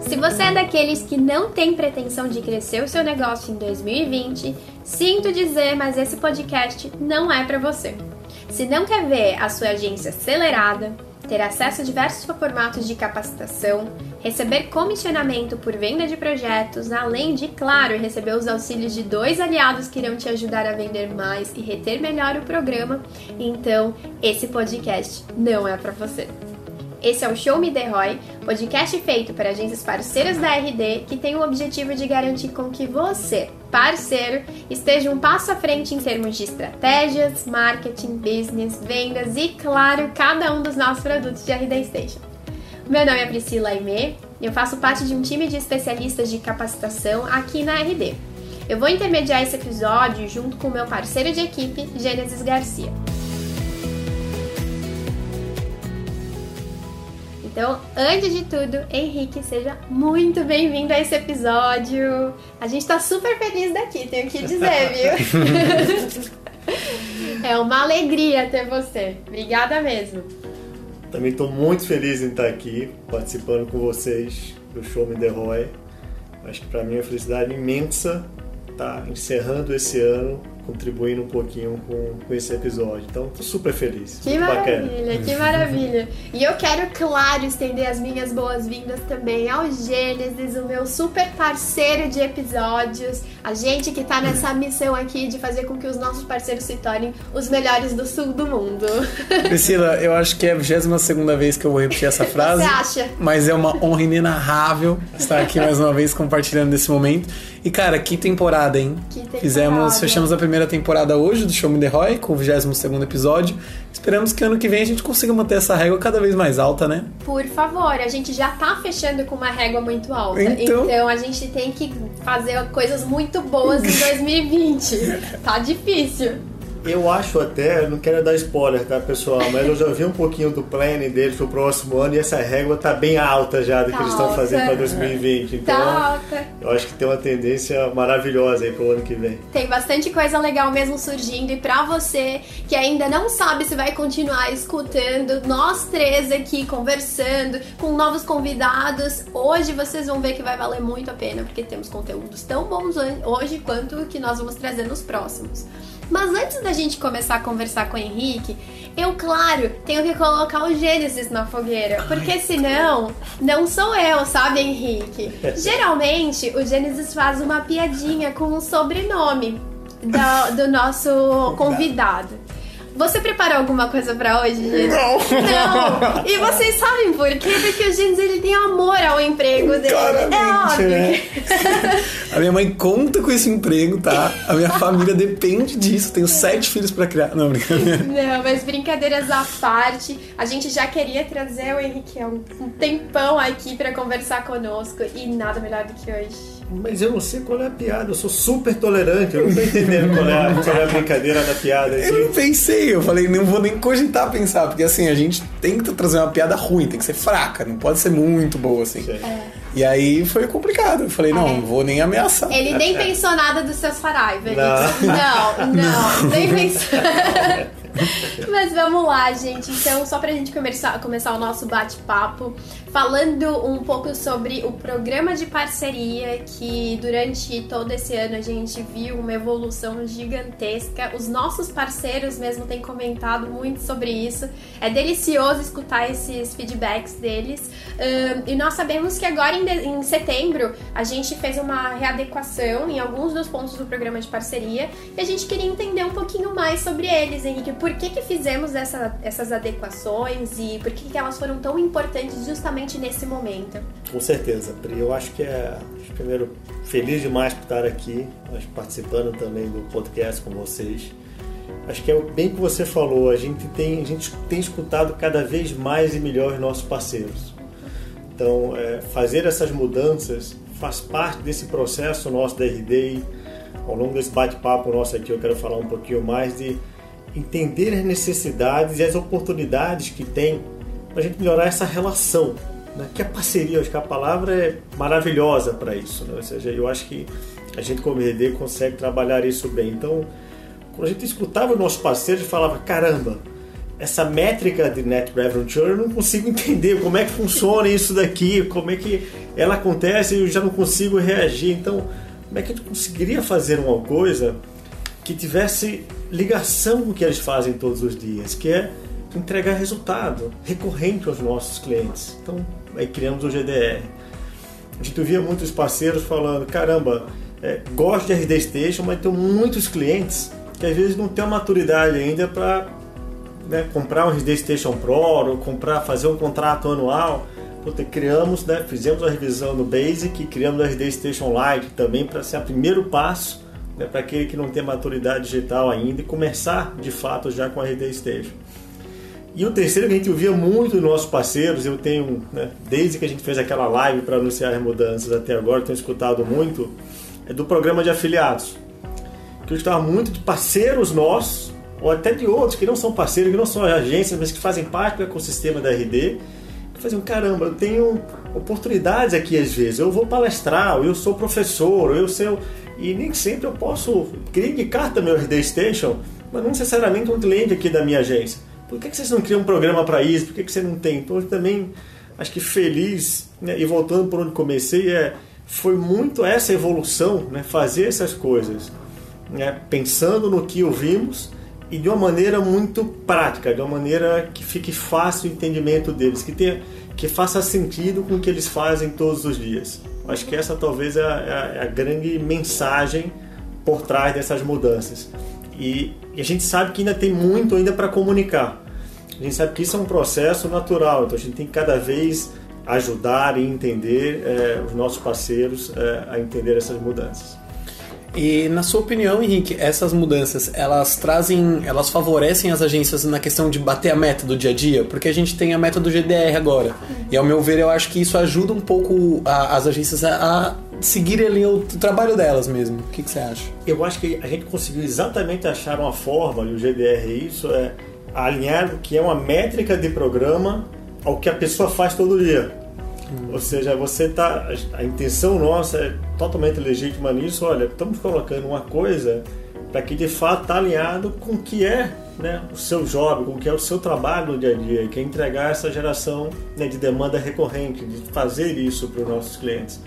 Se você é daqueles que não tem pretensão de crescer o seu negócio em 2020, sinto dizer, mas esse podcast não é para você. Se não quer ver a sua agência acelerada, ter acesso a diversos formatos de capacitação, receber comissionamento por venda de projetos, além de, claro, receber os auxílios de dois aliados que irão te ajudar a vender mais e reter melhor o programa, então esse podcast não é para você. Esse é o Show Me The Roy, podcast feito para agências parceiras da RD que tem o objetivo de garantir com que você, parceiro, esteja um passo à frente em termos de estratégias, marketing, business, vendas e, claro, cada um dos nossos produtos de RD Station. Meu nome é Priscila Aimee eu faço parte de um time de especialistas de capacitação aqui na RD. Eu vou intermediar esse episódio junto com meu parceiro de equipe, Gênesis Garcia. Então, antes de tudo, Henrique, seja muito bem-vindo a esse episódio. A gente tá super feliz daqui, tenho que dizer, viu? é uma alegria ter você. Obrigada mesmo. Também estou muito feliz em estar aqui participando com vocês do Show Me The Roy. Acho que para mim é uma felicidade imensa estar encerrando esse ano contribuindo um pouquinho com, com esse episódio. Então, tô super feliz. Que maravilha, bacana. que maravilha. E eu quero, claro, estender as minhas boas-vindas também ao Gênesis, o meu super parceiro de episódios, a gente que tá nessa missão aqui de fazer com que os nossos parceiros se tornem os melhores do sul do mundo. Priscila, eu acho que é a 22 segunda vez que eu vou repetir essa frase. Você acha? Mas é uma honra inenarrável estar aqui mais uma vez compartilhando desse momento. E cara, que temporada, hein? Que temporada. Fizemos, fechamos a primeira temporada hoje do Show Me The Roy, com o 22 episódio. Esperamos que ano que vem a gente consiga manter essa régua cada vez mais alta, né? Por favor, a gente já tá fechando com uma régua muito alta. Então, então a gente tem que fazer coisas muito boas em 2020. tá difícil. Eu acho até, não quero dar spoiler, tá, pessoal? Mas eu já vi um pouquinho do planning deles pro próximo ano e essa régua tá bem alta já do tá que eles estão fazendo para 2020. Então, tá alta. eu acho que tem uma tendência maravilhosa aí pro ano que vem. Tem bastante coisa legal mesmo surgindo e para você que ainda não sabe se vai continuar escutando, nós três aqui conversando com novos convidados, hoje vocês vão ver que vai valer muito a pena porque temos conteúdos tão bons hoje quanto que nós vamos trazer nos próximos. Mas antes da gente começar a conversar com o Henrique, eu, claro, tenho que colocar o Gênesis na fogueira. Porque senão, não sou eu, sabe, Henrique? Geralmente, o Gênesis faz uma piadinha com o sobrenome do, do nosso convidado. Você preparou alguma coisa pra hoje, gente? Não. Não. E vocês sabem por quê? Porque o Gênesis ele tem amor ao emprego dele. Claramente, é óbvio. Né? A minha mãe conta com esse emprego, tá? A minha família depende disso. Tenho sete filhos pra criar. Não, brincadeira. Não, mas brincadeiras à parte, a gente já queria trazer o Henrique um tempão aqui pra conversar conosco e nada melhor do que hoje. Mas eu não sei qual é a piada, eu sou super tolerante, eu não tô entendendo qual é a, qual é a brincadeira da piada. Aqui. Eu não pensei, eu falei, não vou nem cogitar pensar, porque assim, a gente tem que trazer uma piada ruim, tem que ser fraca, não pode ser muito boa assim. É. E aí foi complicado. Eu falei, não, É. não vou nem ameaçar. Ele nem pensou nada dos seus Saraiva. Ele disse, Não, não, nem pensou. Mas vamos lá, gente. Então, só pra gente começar, começar o nosso bate-papo, falando um pouco sobre o programa de parceria que durante todo esse ano a gente viu uma evolução gigantesca. Os nossos parceiros mesmo têm comentado muito sobre isso. É delicioso escutar esses feedbacks deles. Ahn, e nós sabemos que agora em, de- em setembro a gente fez uma readequação em alguns dos pontos do programa de parceria e a gente queria entender um pouquinho mais sobre eles, Henrique. Por que, que fizemos essa- essas adequações e por que, que elas foram tão importantes justamente nesse momento? Com certeza, Pri. Eu acho que é. Primeiro, feliz demais por estar aqui, participando também do podcast com vocês. Acho que é bem o que você falou, a gente tem, a gente tem escutado cada vez mais e melhor os nossos parceiros. Então, é, fazer essas mudanças faz parte desse processo nosso da RD. Ao longo desse bate-papo nosso aqui, eu quero falar um pouquinho mais de entender as necessidades e as oportunidades que tem para a gente melhorar essa relação. Né? Que a parceria, acho que a palavra é maravilhosa para isso. Né? Ou seja, eu acho que a gente, como RD, consegue trabalhar isso bem. Então, quando a gente escutava os nossos parceiros, falava: caramba, essa métrica de Net Revenue Churn eu não consigo entender como é que funciona isso daqui, como é que ela acontece e eu já não consigo reagir. Então, como é que a gente conseguiria fazer uma coisa que tivesse ligação com o que eles fazem todos os dias, que é entregar resultado recorrente aos nossos clientes. Então, aí criamos o GDR. A gente via muitos parceiros falando, caramba, é, gosto de RD Station, mas tem muitos clientes que às vezes não têm a maturidade ainda para né, comprar um RD Station Pro ou comprar, fazer um contrato anual. Então, criamos, né, fizemos a revisão no Basic, criamos o RD Station Lite também para ser o primeiro passo né, para aquele que não tem maturidade digital ainda e começar de fato já com a RD Station. E o terceiro que a gente ouvia muito dos nossos parceiros, eu tenho, né, desde que a gente fez aquela live para anunciar as mudanças até agora, tenho escutado muito, é do programa de afiliados. Que eu escutava muito de parceiros nossos, ou até de outros que não são parceiros, que não são agências, mas que fazem parte do ecossistema da RD, que faziam, caramba, eu tenho oportunidades aqui às vezes, eu vou palestrar, eu sou professor, eu sou... E nem sempre eu posso, queria indicar também o RD Station, mas não necessariamente um cliente aqui da minha agência. Por que, que vocês não criam um programa para isso? Por que, que você não tem? Então, eu também acho que feliz, né? e voltando por onde comecei, é, foi muito essa evolução, né? fazer essas coisas, né? pensando no que ouvimos e de uma maneira muito prática, de uma maneira que fique fácil o entendimento deles, que, tenha, que faça sentido com o que eles fazem todos os dias. Acho que essa talvez é a, é a grande mensagem por trás dessas mudanças. E, e, a gente sabe que ainda tem muito ainda para comunicar. A gente sabe que isso é um processo natural, então a gente tem que cada vez ajudar e entender é, os nossos parceiros é, a entender essas mudanças. E na sua opinião, Henrique, essas mudanças, elas trazem, elas favorecem as agências na questão de bater a meta do dia a dia? Porque a gente tem a meta do GDR agora. E ao meu ver, eu acho que isso ajuda um pouco a, as agências a, a seguirem ali o trabalho delas mesmo. O que, que, você acha? Eu acho que a gente conseguiu exatamente achar uma forma, e o GDR isso, é alinhar o que é uma métrica de programa ao que a pessoa faz todo dia. Hum. Ou seja, você tá. A intenção nossa é totalmente legítima nisso. Olha, estamos colocando uma coisa para que de fato está alinhado com o que é né, o seu job, com o que é o seu trabalho no dia a dia, que é entregar essa geração né, de demanda recorrente, de fazer isso para os nossos clientes.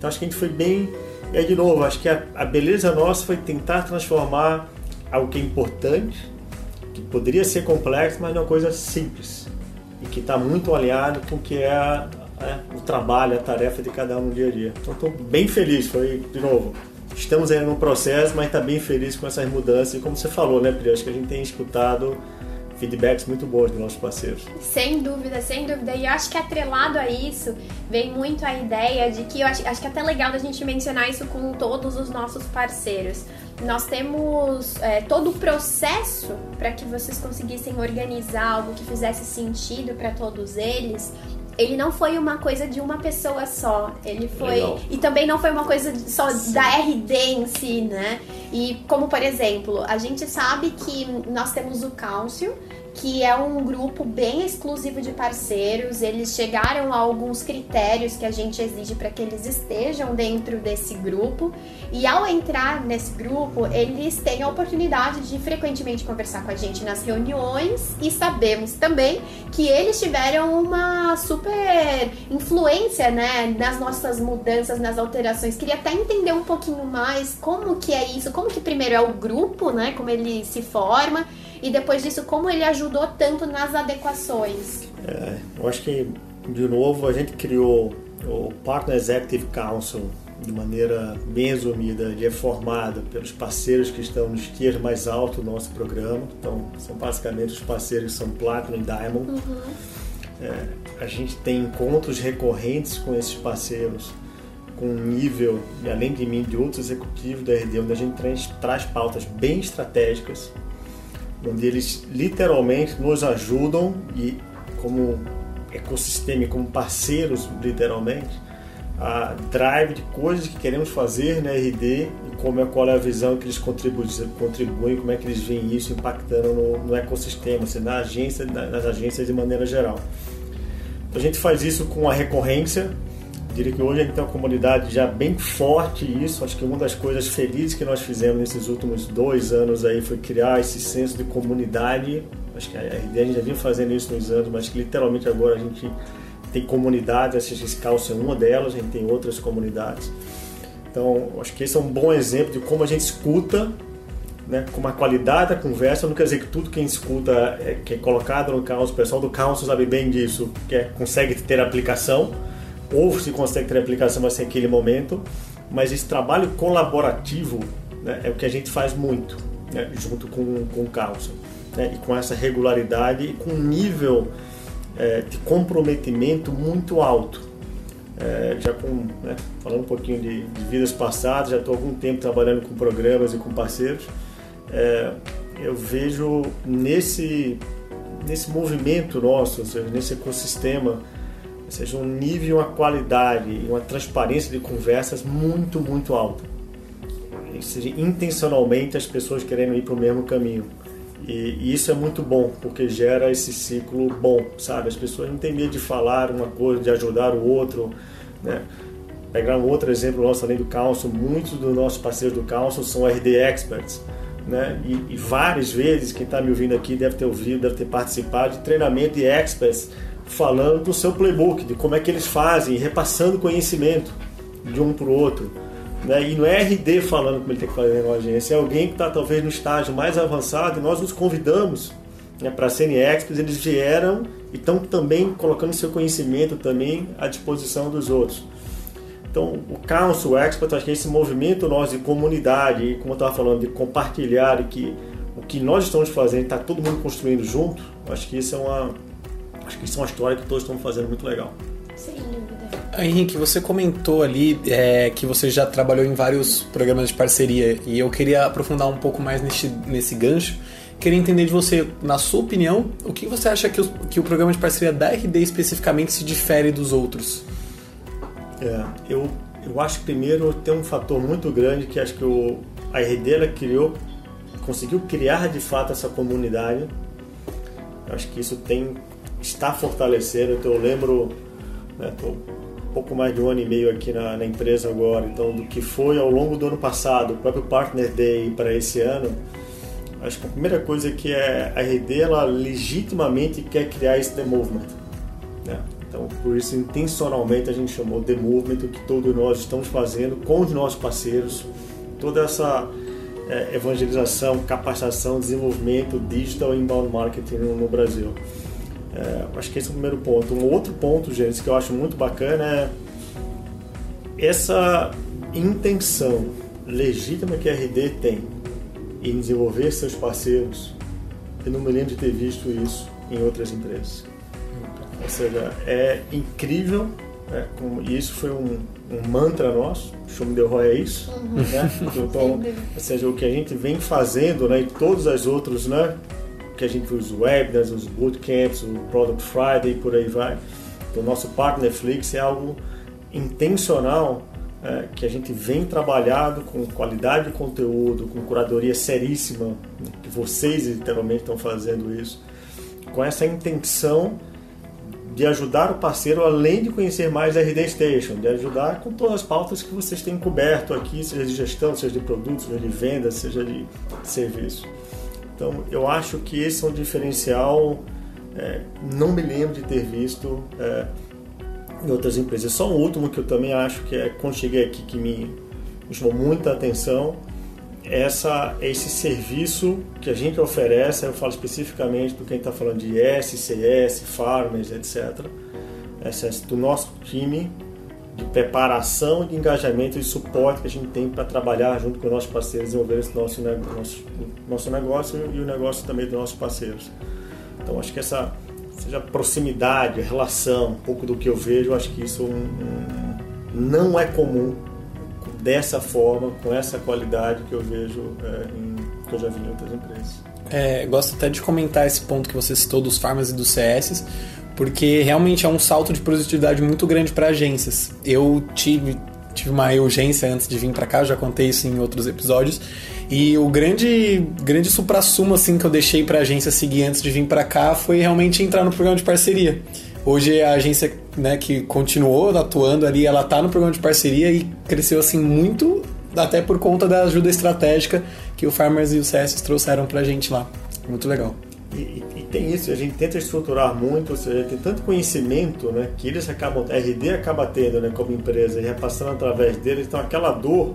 Então acho que a gente foi bem. É de novo, acho que a, a beleza nossa foi tentar transformar algo que é importante, que poderia ser complexo, mas numa coisa simples e que está muito alinhado com o que é né, o trabalho, a tarefa de cada um no dia a dia. Então estou bem feliz, foi de novo. Estamos ainda no processo, mas está bem feliz com essas mudanças. E como você falou, né, Pri? Acho que a gente tem escutado feedbacks muito bons dos nossos parceiros. Sem dúvida, sem dúvida. E eu acho que atrelado a isso vem muito a ideia de que eu acho, acho que é até legal da gente mencionar isso com todos os nossos parceiros. Nós temos é, todo o processo para que vocês conseguissem organizar algo que fizesse sentido para todos eles ele não foi uma coisa de uma pessoa só. Ele foi. Legal. E também não foi uma coisa só Sim. da RD em si, né? E como, por exemplo, a gente sabe que nós temos o cálcio, que é um grupo bem exclusivo de parceiros. Eles chegaram a alguns critérios que a gente exige para que eles estejam dentro desse grupo. E ao entrar nesse grupo, eles têm a oportunidade de frequentemente conversar com a gente nas reuniões e sabemos também que eles tiveram uma super influência, né, nas nossas mudanças, nas alterações. Queria até entender um pouquinho mais como que é isso, como que primeiro é o grupo, né, como ele se forma e depois disso como ele ajudou tanto nas adequações. É, eu acho que de novo a gente criou o Partner Executive Council de maneira bem resumida, ele é formado pelos parceiros que estão nos tiers mais altos do nosso programa. Então, são basicamente os parceiros que são Platinum e Diamond. Uhum. É, a gente tem encontros recorrentes com esses parceiros, com um nível, e além de mim, de outros executivos da RD, onde a gente traz, traz pautas bem estratégicas onde eles literalmente nos ajudam e como ecossistema, como parceiros literalmente, a drive de coisas que queremos fazer na RD e como é, qual é a visão que eles contribuem, contribuem como é que eles veem isso impactando no, no ecossistema, assim, na agência, nas agências de maneira geral. A gente faz isso com a recorrência, diria que hoje a gente tem uma comunidade já bem forte isso. Acho que uma das coisas felizes que nós fizemos nesses últimos dois anos aí foi criar esse senso de comunidade. Acho que a RD a já vinha fazendo isso nos anos, mas que literalmente agora a gente tem comunidades, a CX Calço é uma delas, a gente tem outras comunidades. Então, acho que esse é um bom exemplo de como a gente escuta, né, com uma qualidade da conversa. Não quer dizer que tudo que a gente escuta é, que é colocado no caos, o pessoal do caos sabe bem disso, que é, consegue ter aplicação, ou se consegue ter aplicação, vai ser aquele momento. Mas esse trabalho colaborativo né, é o que a gente faz muito, né, junto com, com o caos. Né, e com essa regularidade e com um nível é, de comprometimento muito alto. É, já com, né, falando um pouquinho de, de, vidas passadas, já estou algum tempo trabalhando com programas e com parceiros. É, eu vejo nesse, nesse movimento nosso, ou seja, nesse ecossistema, seja, um nível, uma qualidade, uma transparência de conversas muito, muito alta. Seja, intencionalmente as pessoas querendo ir para o mesmo caminho. E, e, isso é muito bom, porque gera esse ciclo bom, sabe? As pessoas não têm medo de falar uma coisa, de ajudar o outro, né? Pegar um outro exemplo nosso além do Council, muitos dos nossos parceiros do Council são RD Experts, né? E, e várias vezes, quem está me ouvindo aqui deve ter ouvido, deve ter participado de treinamento de experts falando do seu playbook, de como é que eles fazem, repassando conhecimento de um para o outro. Né? E não é RD falando como ele tem que fazer na agência, é alguém que está talvez no estágio mais avançado e nós nos convidamos né, para serem experts, eles vieram e estão também colocando seu conhecimento também à disposição dos outros. Então, o Council Expert, acho que é esse movimento nosso de comunidade, como eu estava falando, de compartilhar e que o que nós estamos fazendo está todo mundo construindo junto, acho que isso é uma, acho que isso é uma história que todos estamos fazendo muito legal. Sem dúvida. Henrique, você comentou ali é, que você já trabalhou em vários programas de parceria e eu queria aprofundar um pouco mais nesse, nesse gancho. Queria entender de você, na sua opinião, o que você acha que o, que o programa de parceria da RD especificamente se difere dos outros? É, eu, eu acho que primeiro tem um fator muito grande que acho que o, a RD ela criou, conseguiu criar de fato essa comunidade. Eu acho que isso tem está fortalecendo. Então eu lembro, né, um pouco mais de um ano e meio aqui na, na empresa agora, então do que foi ao longo do ano passado, o próprio Partner Day para esse ano, acho que a primeira coisa é que é, a RD ela legitimamente quer criar esse The Movement. Né? Então, por isso, intencionalmente, a gente chamou The Movement, o que todos nós estamos fazendo com os nossos parceiros, toda essa é, evangelização, capacitação, desenvolvimento digital inbound marketing no Brasil. É, acho que esse é o primeiro ponto. Um outro ponto, gente, que eu acho muito bacana é essa intenção legítima que a RD tem em desenvolver seus parceiros. Eu não me lembro de ter visto isso em outras empresas. Ou seja, é incrível, né? e isso foi um, um mantra nosso, Show Me The Roy é isso. Uhum. Né? Então, ou seja, o que a gente vem fazendo né, e todos os outros, né, que a gente os webinars, os bootcamps, o Product Friday e por aí vai. Então, o nosso partner Netflix é algo intencional é, que a gente vem trabalhado com qualidade de conteúdo, com curadoria seríssima, né, que vocês literalmente estão fazendo isso, com essa intenção de ajudar o parceiro além de conhecer mais a RD Station, de ajudar com todas as pautas que vocês têm coberto aqui, seja de gestão, seja de produtos, seja de venda, seja de serviço. Então, eu acho que esse é um diferencial. É, não me lembro de ter visto é, em outras empresas. Só um último que eu também acho que é quando cheguei aqui que me, chamou muita atenção essa esse serviço que a gente oferece. Eu falo especificamente do quem está falando de SCS, farmers, etc. Essa, do nosso time de preparação, de engajamento e suporte que a gente tem para trabalhar junto com os nossos parceiros, desenvolver esse nosso, nosso, nosso negócio e o negócio também dos nossos parceiros. Então, acho que essa seja proximidade, relação, um pouco do que eu vejo, acho que isso um, não é comum dessa forma, com essa qualidade que eu vejo é, em, que eu já vi em outras empresas. É, gosto até de comentar esse ponto que você citou dos farmas e dos CS, porque realmente é um salto de produtividade muito grande para agências. Eu tive, tive uma urgência antes de vir para cá, já contei isso em outros episódios, e o grande grande supra-sumo assim que eu deixei para a agência seguir antes de vir para cá foi realmente entrar no programa de parceria. Hoje a agência né, que continuou atuando ali, ela está no programa de parceria e cresceu assim muito, até por conta da ajuda estratégica que o Farmers e o CS trouxeram para a gente lá. Muito legal. Tem isso, a gente tenta estruturar muito, ou seja, tem tanto conhecimento, né, que eles acabam, a RD acaba tendo, né, como empresa, e repassando através deles, então aquela dor,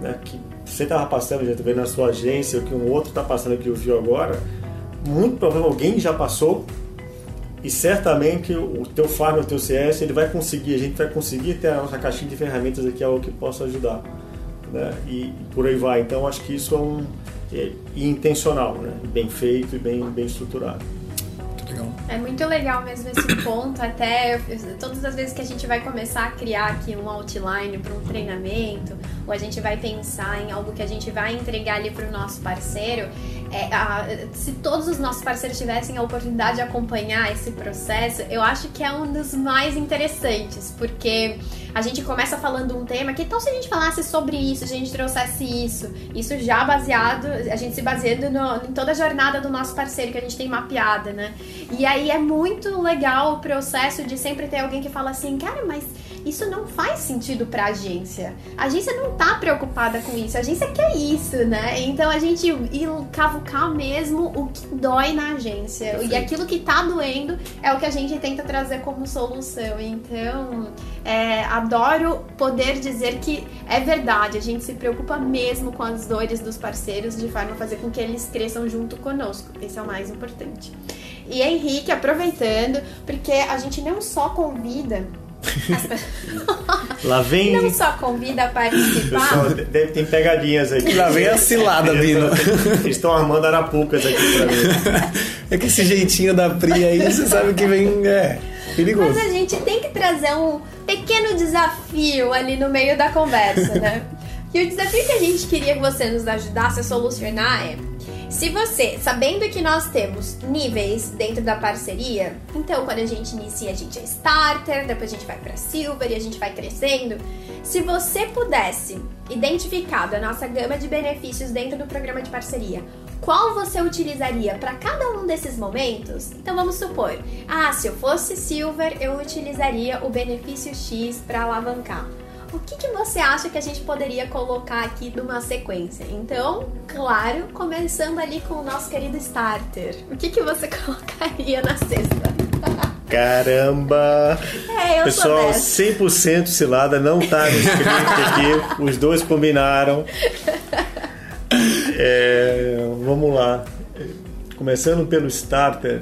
né, que você estava passando, já vendo na sua agência, o que um outro está passando que viu agora, muito provavelmente alguém já passou e certamente o teu farm, o teu CS, ele vai conseguir, a gente vai conseguir ter a nossa caixinha de ferramentas aqui, algo que possa ajudar, né? E por aí vai. Então acho que isso é um é, intencional, né? Bem feito e bem bem estruturado. É muito legal mesmo esse ponto, até todas as vezes que a gente vai começar a criar aqui um outline para um treinamento, ou a gente vai pensar em algo que a gente vai entregar ali para o nosso parceiro, é, a, se todos os nossos parceiros tivessem a oportunidade de acompanhar esse processo, eu acho que é um dos mais interessantes, porque a gente começa falando um tema, que tal se a gente falasse sobre isso, se a gente trouxesse isso? Isso já baseado, a gente se baseando no, em toda a jornada do nosso parceiro que a gente tem mapeada, né? E aí é muito legal o processo de sempre ter alguém que fala assim, cara, mas isso não faz sentido pra agência. A agência não tá preocupada com isso, a agência quer isso, né? Então a gente ir cavucar mesmo o que dói na agência. Perfeito. E aquilo que tá doendo é o que a gente tenta trazer como solução. Então, é, adoro poder dizer que é verdade, a gente se preocupa mesmo com as dores dos parceiros de forma a fazer com que eles cresçam junto conosco. Esse é o mais importante. E Henrique, aproveitando, porque a gente não só convida Lá vem. Não só convida a participar. Deve ter pegadinhas aqui. Lá vem a cilada, Bino. Eles estão armando arapucas aqui pra mim. É que esse jeitinho da Pri aí, você sabe que vem. É. Perigoso. Mas a gente tem que trazer um pequeno desafio ali no meio da conversa, né? E o desafio que a gente queria que você nos ajudasse a solucionar é se você, sabendo que nós temos níveis dentro da parceria, então quando a gente inicia, a gente é starter, depois a gente vai para silver e a gente vai crescendo. Se você pudesse identificar da nossa gama de benefícios dentro do programa de parceria, qual você utilizaria para cada um desses momentos? Então vamos supor, ah, se eu fosse silver, eu utilizaria o benefício X para alavancar o que, que você acha que a gente poderia colocar aqui numa sequência? Então, claro, começando ali com o nosso querido starter. O que, que você colocaria na sexta? Caramba! É, eu Pessoal, 100% cilada, não tá no script aqui, os dois combinaram. É, vamos lá. Começando pelo starter,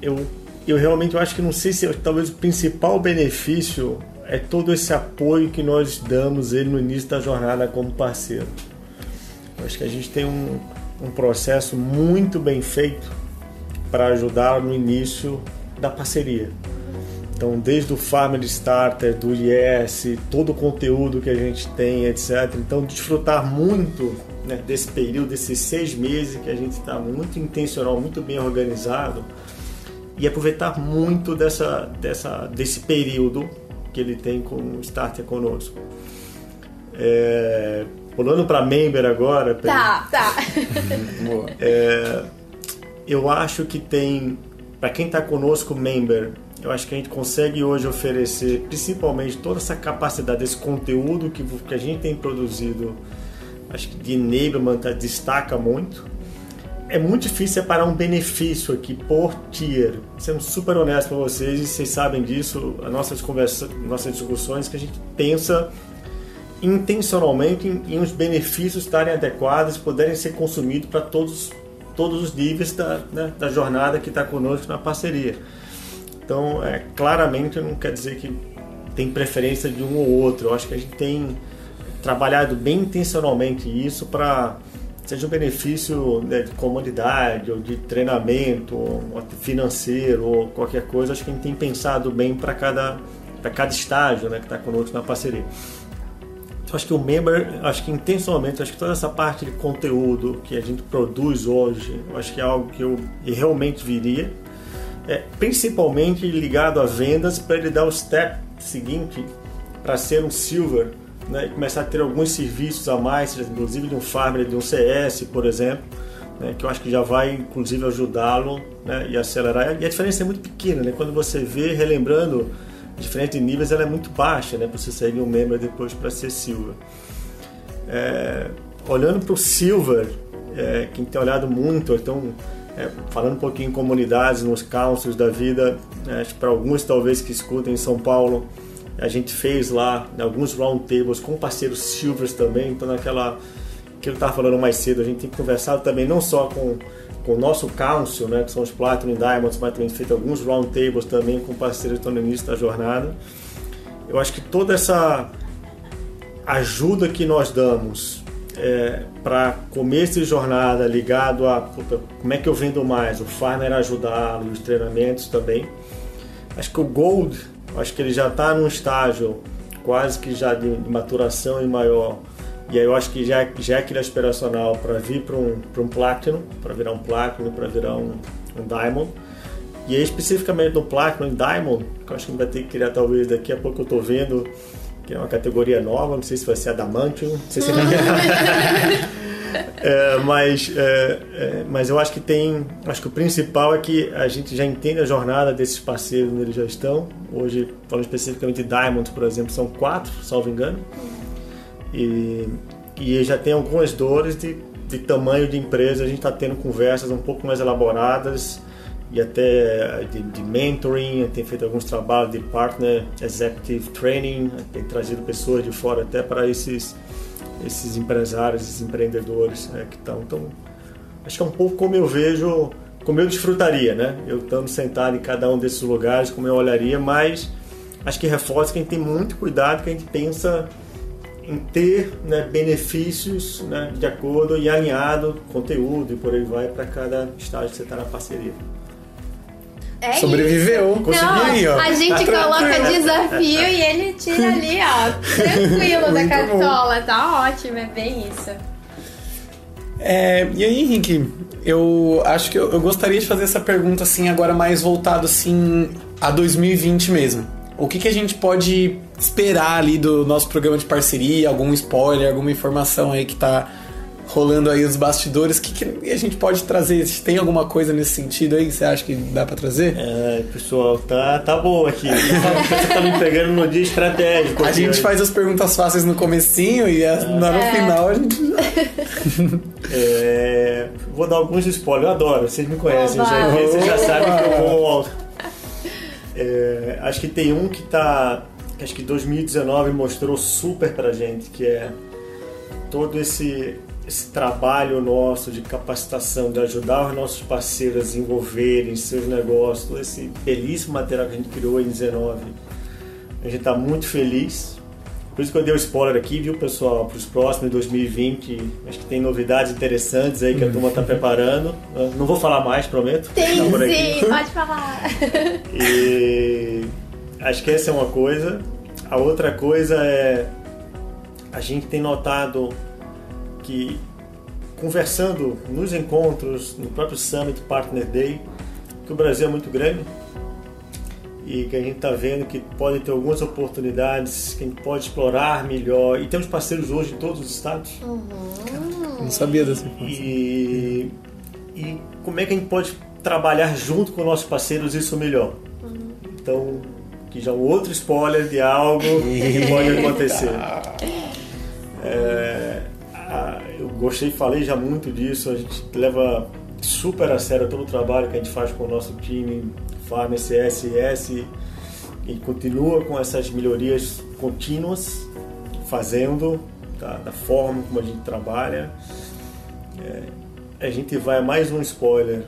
eu, eu realmente acho que não sei se talvez o principal benefício é todo esse apoio que nós damos ele no início da jornada como parceiro. Eu acho que a gente tem um, um processo muito bem feito para ajudar no início da parceria. Então, desde o Family Starter, do IES, todo o conteúdo que a gente tem, etc. Então, desfrutar muito né, desse período, desses seis meses que a gente está muito intencional, muito bem organizado e aproveitar muito dessa, dessa, desse período que ele tem com o Starter conosco. É, pulando para Member agora. Tá, tá. é, eu acho que tem, para quem está conosco, Member, eu acho que a gente consegue hoje oferecer principalmente toda essa capacidade, esse conteúdo que, que a gente tem produzido, acho que de enablement destaca muito é muito difícil separar um benefício aqui por tier. Sendo super honesto com vocês, e vocês sabem disso, as nossas conversas, nossas discussões, que a gente pensa intencionalmente em, em os benefícios estarem adequados poderem ser consumidos para todos, todos os níveis da, né, da jornada que está conosco na parceria. Então, é, claramente não quer dizer que tem preferência de um ou outro. Eu acho que a gente tem trabalhado bem intencionalmente isso para seja um benefício né, de comunidade ou de treinamento ou financeiro ou qualquer coisa, acho que a gente tem pensado bem para cada, cada estágio né, que está conosco na parceria. Então, acho que o member, acho que intencionalmente, acho que toda essa parte de conteúdo que a gente produz hoje, acho que é algo que eu realmente viria, é, principalmente ligado a vendas, para ele dar o step seguinte para ser um silver né, e começar a ter alguns serviços a mais, inclusive de um farmer, de um CS, por exemplo, né, que eu acho que já vai inclusive ajudá-lo né, e acelerar. E a diferença é muito pequena, né? quando você vê, relembrando, diferentes níveis, ela é muito baixa, né, para você sair de um member depois para ser silver. É, olhando para o silver, é, quem tem olhado muito, então é, falando um pouquinho em comunidades, nos councils da vida, né, acho que para alguns talvez que escutem em São Paulo, a gente fez lá alguns roundtables com parceiros silvers também, então naquela que ele estava falando mais cedo, a gente tem conversado também não só com, com o nosso council, né, que são os Platinum Diamonds, mas também feito alguns roundtables também com parceiros que estão no início da jornada. Eu acho que toda essa ajuda que nós damos é, para começo de jornada ligado a puta, como é que eu vendo mais, o farmer ajudá-lo, os treinamentos também. Acho que o Gold, acho que ele já está num estágio quase que já de, maturação e maior. E aí eu acho que já, já é aquele aspiracional para vir para um, um Platinum, para virar um Platinum, para virar um, um Diamond. E aí especificamente no Platinum e Diamond, que eu acho que vai ter que criar talvez daqui a pouco eu estou vendo que é uma categoria nova, não sei se vai ser Adamantium, não sei se é, mas, é, é, mas eu acho que tem, acho que o principal é que a gente já entende a jornada desses parceiros onde eles já estão. Hoje, falando especificamente de Diamond, por exemplo, são quatro, salvo engano, e, e já tem algumas dores de, de tamanho de empresa. A gente está tendo conversas um pouco mais elaboradas e até de, de, mentoring, tem feito alguns trabalhos de partner executive training, tem trazido pessoas de fora até para esses esses empresários, esses empreendedores né, que estão. Então, acho que é um pouco como eu vejo, como eu desfrutaria, né? Eu estando sentado em cada um desses lugares, como eu olharia, mas acho que reforça que a gente tem muito cuidado, que a gente pensa em ter né, benefícios né, de acordo e alinhado conteúdo e por aí vai para cada estágio que você está na parceria. É Sobreviveu, isso. conseguiu, ó. A gente tá coloca desafio e ele tira ali, ó, tranquilo da cartola. Bom. Tá ótimo, é bem isso. É, e aí, Henrique, eu acho que eu, eu, gostaria de fazer essa pergunta assim, agora mais voltado assim a 2020 mesmo. O que, que a gente pode esperar ali do nosso programa de parceria? Algum spoiler, alguma informação aí que tá rolando aí os bastidores. O que, que, a gente pode trazer? Tem alguma coisa nesse sentido aí que você acha que dá para trazer? É, pessoal, tá, tá bom aqui. Você tá me pegando no dia estratégico. A gente faz as perguntas fáceis no comecinho e é. no final a gente... é, vou dar alguns spoilers, eu adoro, vocês me conhecem, já, vocês já sabem que eu vou... É, acho que tem um que tá... Acho que 2019 mostrou super pra gente, que é todo esse esse trabalho nosso de capacitação, de ajudar os nossos parceiros a desenvolverem seus negócios, todo esse belíssimo material que a gente criou em 19. A gente está muito feliz. Por isso que eu dei o spoiler aqui, viu, pessoal? Para os próximos 2020, acho que tem novidades interessantes aí que a turma está preparando. Não vou falar mais, prometo. Tem tá sim, pode falar. E acho que essa é uma coisa. A outra coisa é a gente tem notado que conversando nos encontros, no próprio Summit Partner Day, que o Brasil é muito grande e que a gente está vendo que pode ter algumas oportunidades que a gente pode explorar melhor. E temos parceiros hoje em todos os estados. Uhum. Não sabia dessa informação. E, e como é que a gente pode trabalhar junto com nossos parceiros isso melhor? Uhum. Então, que já é um outro spoiler de algo que pode acontecer. É, eu gostei, falei já muito disso. A gente leva super a sério todo o trabalho que a gente faz com o nosso time, Farm CSS, e continua com essas melhorias contínuas, fazendo tá, da forma como a gente trabalha. É, a gente vai a mais um spoiler.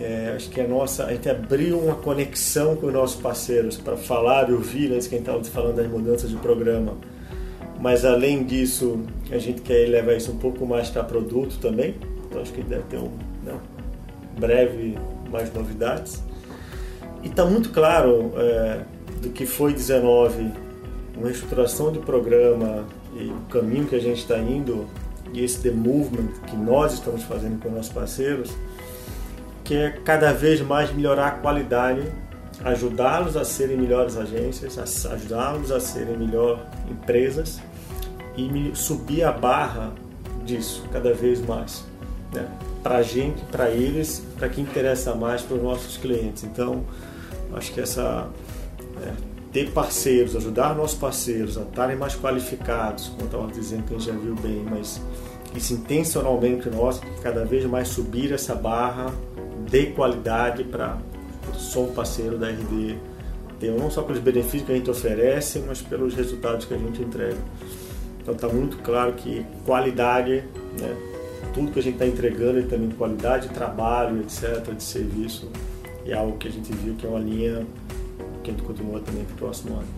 É, acho que a nossa, a gente abriu uma conexão com os nossos parceiros para falar e ouvir antes que a gente estava falando das mudanças de programa mas além disso, a gente quer levar isso um pouco mais para produto também. Então acho que deve ter um né, breve mais novidades. E está muito claro é, do que foi 19, uma estruturação de programa e o caminho que a gente está indo e esse the movement que nós estamos fazendo com nossos parceiros, que é cada vez mais melhorar a qualidade, ajudá-los a serem melhores agências, ajudá-los a serem melhor empresas e subir a barra disso cada vez mais. Né? Para gente, para eles, para quem interessa mais para os nossos clientes. Então, acho que essa é, ter parceiros, ajudar nossos parceiros a estarem mais qualificados, como estava dizendo que a gente já viu bem, mas isso intencionalmente nosso, cada vez mais subir essa barra dê qualidade para sou um parceiro da RD não só pelos benefícios que a gente oferece, mas pelos resultados que a gente entrega. Então está muito claro que qualidade, né, tudo que a gente está entregando é também de qualidade de trabalho, etc., de serviço, é algo que a gente viu que é uma linha que a gente continua também para o próximo ano.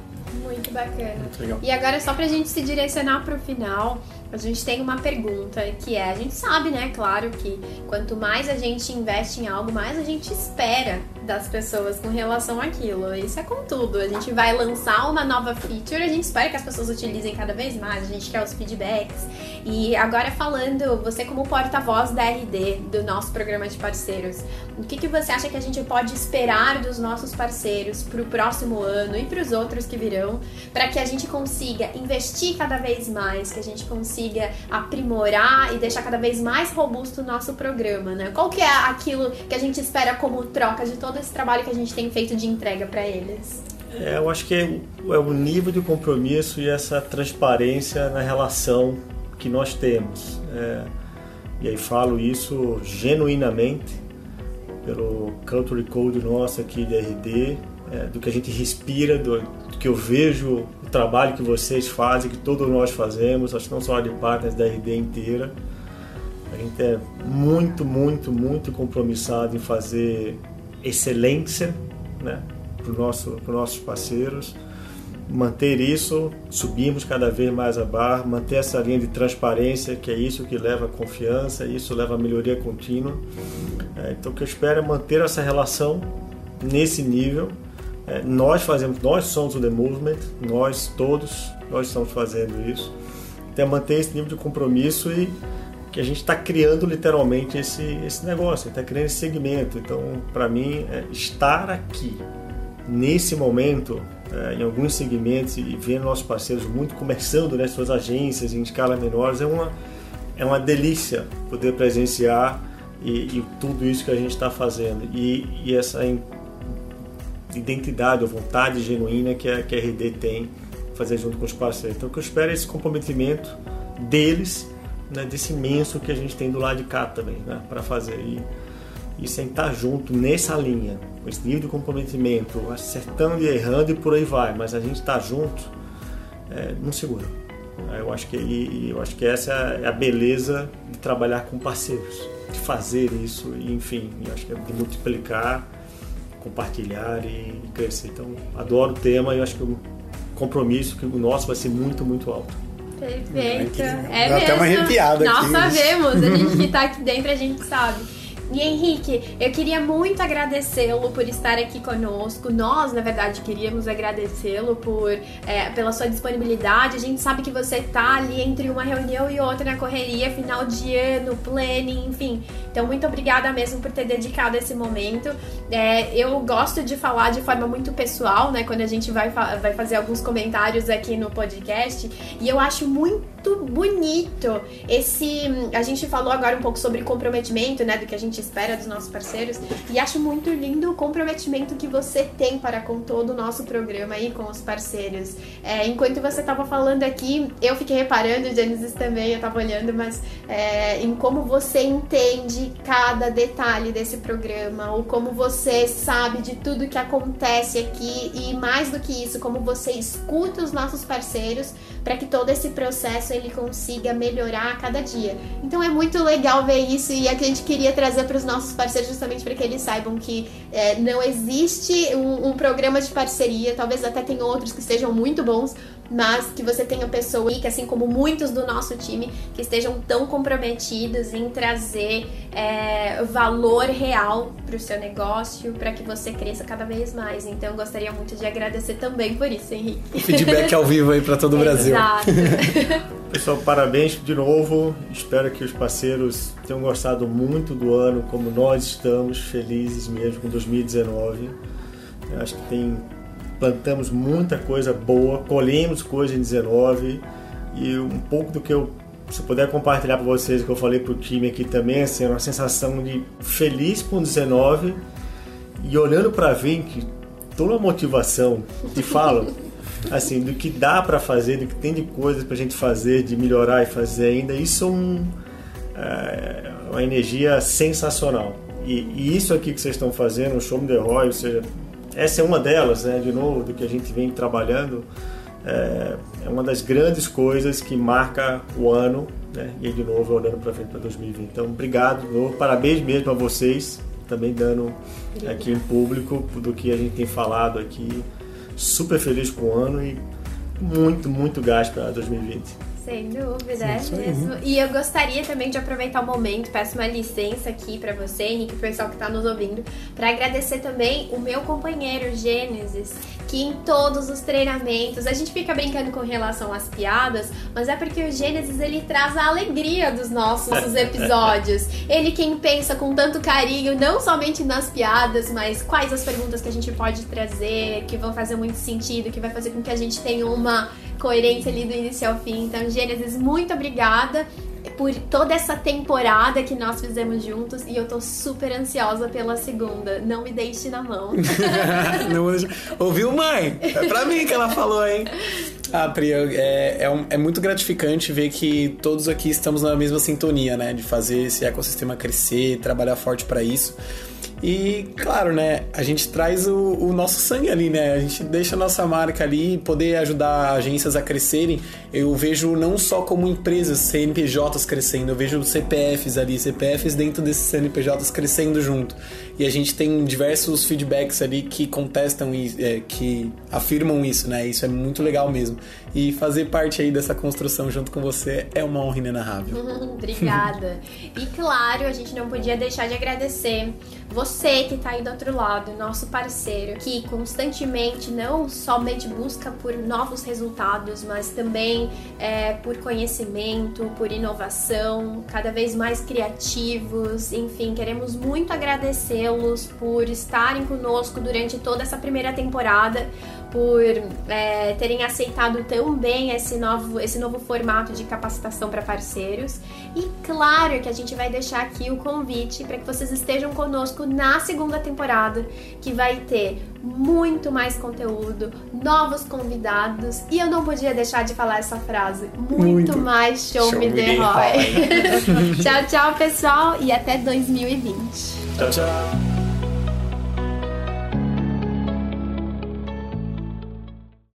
Muito bacana. Muito e agora, só para a gente se direcionar para o final, a gente tem uma pergunta que é: a gente sabe, né, claro, que quanto mais a gente investe em algo, mais a gente espera das pessoas com relação àquilo. Isso é com tudo. A gente vai lançar uma nova feature, a gente espera que as pessoas utilizem cada vez mais, a gente quer os feedbacks. E agora falando, você como porta-voz da RD, do nosso programa de parceiros, o que, que você acha que a gente pode esperar dos nossos parceiros para o próximo ano e para os outros que virão, para que a gente consiga investir cada vez mais, que a gente consiga aprimorar e deixar cada vez mais robusto o nosso programa, né? Qual que é aquilo que a gente espera como troca de todo esse trabalho que a gente tem feito de entrega para eles? É, eu acho que é, é o nível de compromisso e essa transparência na relação que nós temos. É, e aí falo isso genuinamente pelo Culture Code nosso aqui de RD, é, do que a gente respira, do, do, que eu vejo o trabalho que vocês fazem, que todos nós fazemos, acho que não só de partners da RD inteira. A gente é muito, muito, muito compromissado em fazer excelência né, para nosso, os nossos parceiros. Manter isso, subimos cada vez mais a barra, manter essa linha de transparência, que é isso que leva a confiança, isso leva a melhoria contínua. É, então, o que eu espero é manter essa relação nesse nível. É, nós fazemos, nós somos o The Movement, nós todos, nós estamos fazendo isso. Então, é manter esse nível de compromisso e que a gente está criando literalmente esse, esse negócio, está criando esse segmento. Então, para mim, é estar aqui nesse momento, é, em alguns segmentos e vendo nossos parceiros muito começando, né, suas agências em escala menores, é uma, é uma delícia poder presenciar e, e tudo isso que a gente está fazendo. E, e essa identidade, a vontade genuína que a, a RD tem fazer junto com os parceiros. Então, o que eu espero é esse comprometimento deles né, desse imenso que a gente tem do lado de cá também, né, para fazer. E, e sentar junto nessa linha, esse nível de comprometimento, acertando e errando e por aí vai, mas a gente está junto, é, não segura. Eu acho que e, eu acho que essa é a beleza de trabalhar com parceiros, fazer isso, e, enfim, eu acho que é de multiplicar, compartilhar e crescer. Então, adoro o tema e eu acho que o compromisso que o nosso vai ser muito, muito alto. Perfeito. É, é Dá até uma arrepiada Nós aqui. sabemos, a gente que tá aqui dentro, a gente sabe. E Henrique, eu queria muito agradecê-lo por estar aqui conosco. Nós, na verdade, queríamos agradecê-lo por é, pela sua disponibilidade. A gente sabe que você tá ali entre uma reunião e outra na correria, final de ano, planning, enfim. Então, muito obrigada mesmo por ter dedicado esse momento. É, eu gosto de falar de forma muito pessoal, né? Quando a gente vai, vai fazer alguns comentários aqui no podcast. E eu acho muito bonito esse. A gente falou agora um pouco sobre comprometimento, né? Do que a gente espera dos nossos parceiros. E acho muito lindo o comprometimento que você tem para com todo o nosso programa aí, com os parceiros. É, enquanto você estava falando aqui, eu fiquei reparando, Genesis também, eu estava olhando, mas é, em como você entende cada detalhe desse programa, ou como você sabe de tudo que acontece aqui, e mais do que isso, como você escuta os nossos parceiros para que todo esse processo ele consiga melhorar a cada dia. Então é muito legal ver isso e a gente queria trazer para os nossos parceiros justamente para que eles saibam que é, não existe um, um programa de parceria, talvez até tem outros que sejam muito bons, mas que você tenha pessoas que, assim como muitos do nosso time, que estejam tão comprometidos em trazer é, valor real para o seu negócio, para que você cresça cada vez mais. Então, eu gostaria muito de agradecer também por isso, Henrique. Feedback ao vivo aí para todo o Brasil. Exato. Pessoal, parabéns de novo. Espero que os parceiros tenham gostado muito do ano, como nós estamos felizes mesmo com 2019. Eu acho que tem plantamos muita coisa boa, colhemos coisa em 19 e um pouco do que eu se puder compartilhar para vocês o que eu falei pro time aqui também, assim, uma sensação de feliz com 19 e olhando para 20, toda a motivação, te falo, assim, do que dá para fazer, do que tem de coisas pra gente fazer, de melhorar e fazer ainda, isso é um, é uma energia sensacional. E, e, isso aqui que vocês estão fazendo, o Show Me The Roy, ou seja, essa é uma delas, né, de novo, do que a gente vem trabalhando, é, é uma das grandes coisas que marca o ano, né, e de novo olhando para frente para 2020. Então, obrigado, novo, parabéns mesmo a vocês, também dando aqui em público do que a gente tem falado aqui. Super feliz com o ano e muito, muito gás para 2020. Sem dúvida, é mesmo. E eu gostaria também de aproveitar o momento, peço uma licença aqui para você, Henrique, o pessoal que está nos ouvindo, para agradecer também o meu companheiro Gênesis, que em todos os treinamentos, a gente fica brincando com relação às piadas, mas é porque o Gênesis ele traz a alegria dos nossos episódios. Ele quem pensa com tanto carinho, não somente nas piadas, mas quais as perguntas que a gente pode trazer, que vão fazer muito sentido, que vai fazer com que a gente tenha uma coerência ali do início ao fim. Então, Gênesis, muito obrigada por toda essa temporada que nós fizemos juntos e eu tô super ansiosa pela segunda. Não me deixe na mão. Não, ouviu, mãe? É pra mim que ela falou, hein? Ah, Pri, é, é, um, é, muito gratificante ver que todos aqui estamos na mesma sintonia, né? De fazer esse ecossistema crescer, trabalhar forte para isso. E, claro, né, a gente traz o, o, nosso sangue ali, né? A gente deixa a nossa marca ali, poder ajudar agências a crescerem. Eu vejo não só como empresas, CNPJs crescendo, eu vejo CPFs ali, CPFs dentro desses CNPJs crescendo junto. E a gente tem diversos feedbacks ali que contestam e é, que afirmam isso, né? Isso é muito legal mesmo. E fazer parte aí dessa construção junto com você é uma honra inenarrável. Obrigada. e claro, a gente não podia deixar de agradecer você que está aí do outro lado, nosso parceiro, que constantemente não somente busca por novos resultados, mas também é, por conhecimento, por inovação, cada vez mais criativos. Enfim, queremos muito agradecê-los por estarem conosco durante toda essa primeira temporada por é, terem aceitado tão bem esse novo, esse novo formato de capacitação para parceiros. E claro que a gente vai deixar aqui o convite para que vocês estejam conosco na segunda temporada, que vai ter muito mais conteúdo, novos convidados. E eu não podia deixar de falar essa frase: muito, muito. mais show, show me the Roy. tchau, tchau, pessoal, e até 2020. Tchau, tchau.